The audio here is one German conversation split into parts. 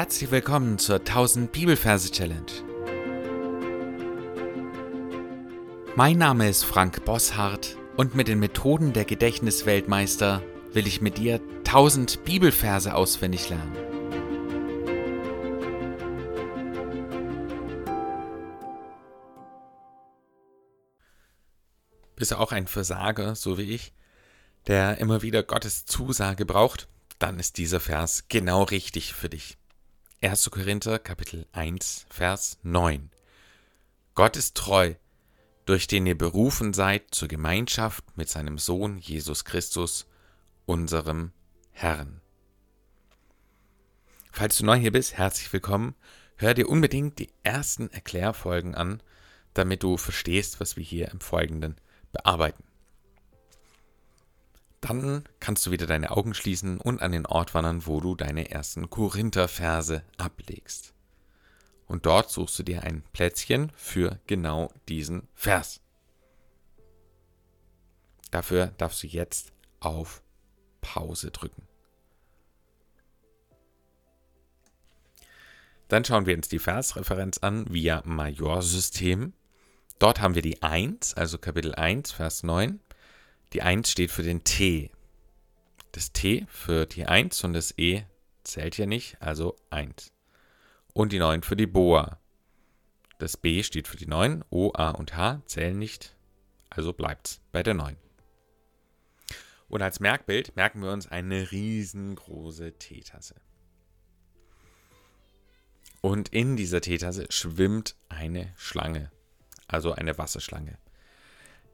Herzlich willkommen zur 1000 Bibelverse Challenge. Mein Name ist Frank Bosshardt und mit den Methoden der Gedächtnisweltmeister will ich mit dir 1000 Bibelverse auswendig lernen. Bist du auch ein Versager, so wie ich, der immer wieder Gottes Zusage braucht? Dann ist dieser Vers genau richtig für dich. 1. Korinther Kapitel 1 Vers 9. Gott ist treu, durch den ihr berufen seid zur Gemeinschaft mit seinem Sohn Jesus Christus, unserem Herrn. Falls du neu hier bist, herzlich willkommen. Hör dir unbedingt die ersten Erklärfolgen an, damit du verstehst, was wir hier im Folgenden bearbeiten. Dann kannst du wieder deine Augen schließen und an den Ort wandern, wo du deine ersten Korinther-Verse ablegst. Und dort suchst du dir ein Plätzchen für genau diesen Vers. Dafür darfst du jetzt auf Pause drücken. Dann schauen wir uns die Versreferenz an via Majorsystem. Dort haben wir die 1, also Kapitel 1, Vers 9. Die 1 steht für den T. Das T für die 1 und das E zählt ja nicht, also 1. Und die 9 für die Boa. Das B steht für die 9, O, A und H zählen nicht, also bleibt's bei der 9. Und als Merkbild merken wir uns eine riesengroße Teetasse. Und in dieser Teetasse schwimmt eine Schlange, also eine Wasserschlange.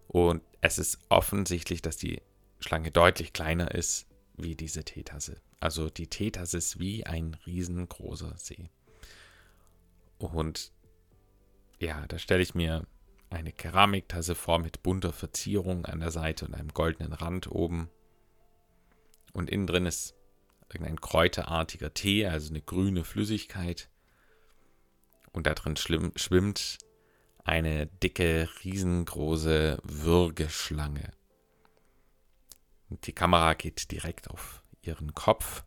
Und es ist offensichtlich, dass die Schlange deutlich kleiner ist wie diese Teetasse. Also die Teetasse ist wie ein riesengroßer See. Und ja, da stelle ich mir eine Keramiktasse vor mit bunter Verzierung an der Seite und einem goldenen Rand oben. Und innen drin ist irgendein kräuterartiger Tee, also eine grüne Flüssigkeit. Und da drin schwimmt eine dicke, riesengroße Würgeschlange. Die Kamera geht direkt auf ihren Kopf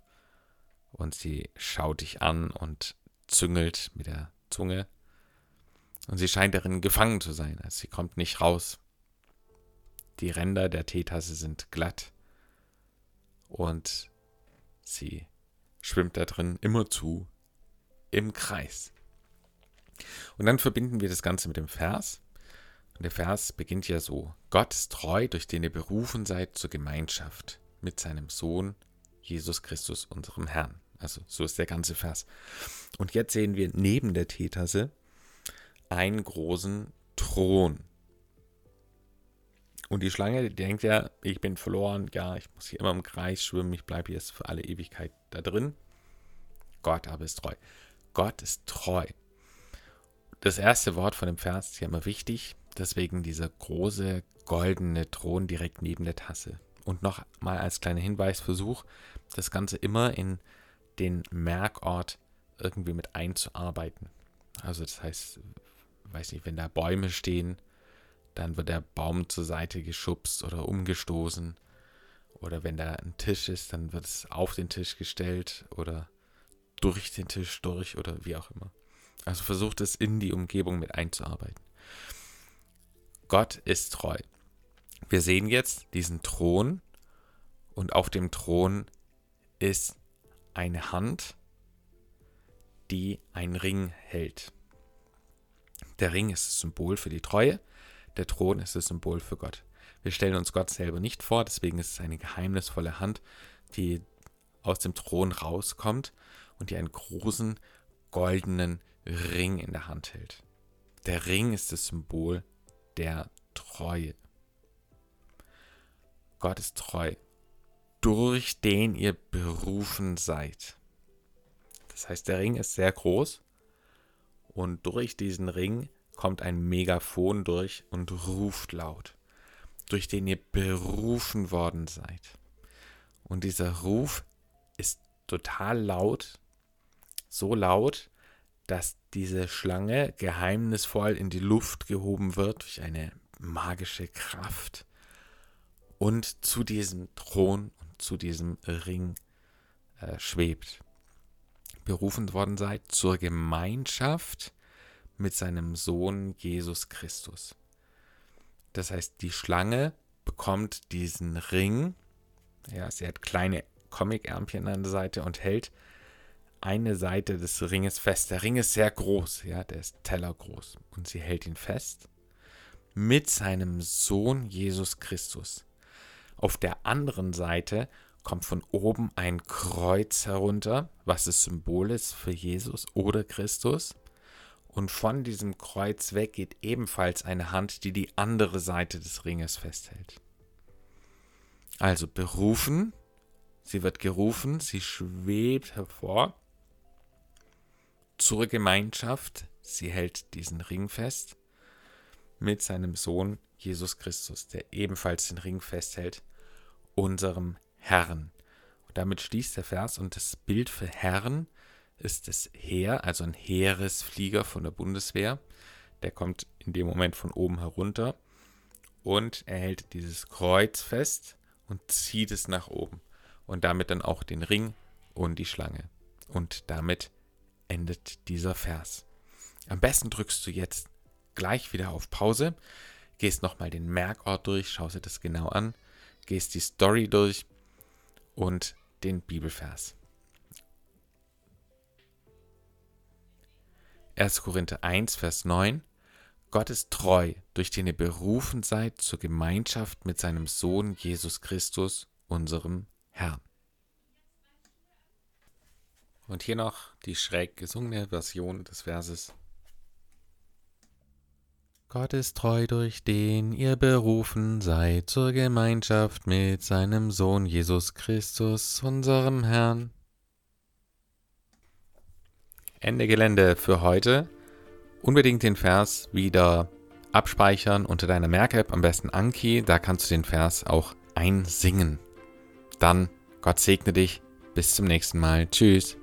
und sie schaut dich an und züngelt mit der Zunge. Und sie scheint darin gefangen zu sein, also sie kommt nicht raus. Die Ränder der Teetasse sind glatt und sie schwimmt da drin immerzu im Kreis. Und dann verbinden wir das Ganze mit dem Vers. Und der Vers beginnt ja so: Gott ist treu, durch den ihr berufen seid zur Gemeinschaft mit seinem Sohn Jesus Christus, unserem Herrn. Also so ist der ganze Vers. Und jetzt sehen wir neben der Teetasse einen großen Thron. Und die Schlange die denkt ja, ich bin verloren, ja, ich muss hier immer im Kreis schwimmen, ich bleibe jetzt für alle Ewigkeit da drin. Gott aber ist treu. Gott ist treu das erste Wort von dem Vers ist ja immer wichtig, deswegen dieser große goldene Thron direkt neben der Tasse. Und noch mal als kleiner Hinweisversuch, das Ganze immer in den Merkort irgendwie mit einzuarbeiten. Also das heißt, weiß nicht, wenn da Bäume stehen, dann wird der Baum zur Seite geschubst oder umgestoßen. Oder wenn da ein Tisch ist, dann wird es auf den Tisch gestellt oder durch den Tisch durch oder wie auch immer. Also versucht es in die Umgebung mit einzuarbeiten. Gott ist treu. Wir sehen jetzt diesen Thron und auf dem Thron ist eine Hand, die einen Ring hält. Der Ring ist das Symbol für die Treue, der Thron ist das Symbol für Gott. Wir stellen uns Gott selber nicht vor, deswegen ist es eine geheimnisvolle Hand, die aus dem Thron rauskommt und die einen großen goldenen Ring in der Hand hält. Der Ring ist das Symbol der Treue. Gott ist treu, durch den ihr berufen seid. Das heißt, der Ring ist sehr groß und durch diesen Ring kommt ein Megafon durch und ruft laut, durch den ihr berufen worden seid. Und dieser Ruf ist total laut, so laut, dass diese Schlange geheimnisvoll in die Luft gehoben wird durch eine magische Kraft und zu diesem Thron und zu diesem Ring äh, schwebt. berufen worden seid zur Gemeinschaft mit seinem Sohn Jesus Christus. Das heißt, die Schlange bekommt diesen Ring, ja, sie hat kleine Comic-Ärmchen an der Seite und hält eine Seite des Ringes fest. Der Ring ist sehr groß, ja, der ist tellergroß und sie hält ihn fest mit seinem Sohn Jesus Christus. Auf der anderen Seite kommt von oben ein Kreuz herunter, was das Symbol ist für Jesus oder Christus. Und von diesem Kreuz weg geht ebenfalls eine Hand, die die andere Seite des Ringes festhält. Also berufen, sie wird gerufen, sie schwebt hervor zur Gemeinschaft, sie hält diesen Ring fest mit seinem Sohn Jesus Christus, der ebenfalls den Ring festhält, unserem Herrn. Und damit schließt der Vers und das Bild für Herrn ist das Heer, also ein Heeresflieger von der Bundeswehr. Der kommt in dem Moment von oben herunter und er hält dieses Kreuz fest und zieht es nach oben. Und damit dann auch den Ring und die Schlange. Und damit endet dieser Vers. Am besten drückst du jetzt gleich wieder auf Pause, gehst nochmal den Merkort durch, schaust dir das genau an, gehst die Story durch und den Bibelvers. 1. Korinther 1, Vers 9 Gott ist treu, durch den ihr berufen seid zur Gemeinschaft mit seinem Sohn Jesus Christus, unserem Herrn. Und hier noch die schräg gesungene Version des Verses. Gott ist treu, durch den ihr berufen seid zur Gemeinschaft mit seinem Sohn Jesus Christus, unserem Herrn. Ende Gelände für heute. Unbedingt den Vers wieder abspeichern unter deiner Merk-App, am besten Anki, da kannst du den Vers auch einsingen. Dann, Gott segne dich, bis zum nächsten Mal. Tschüss.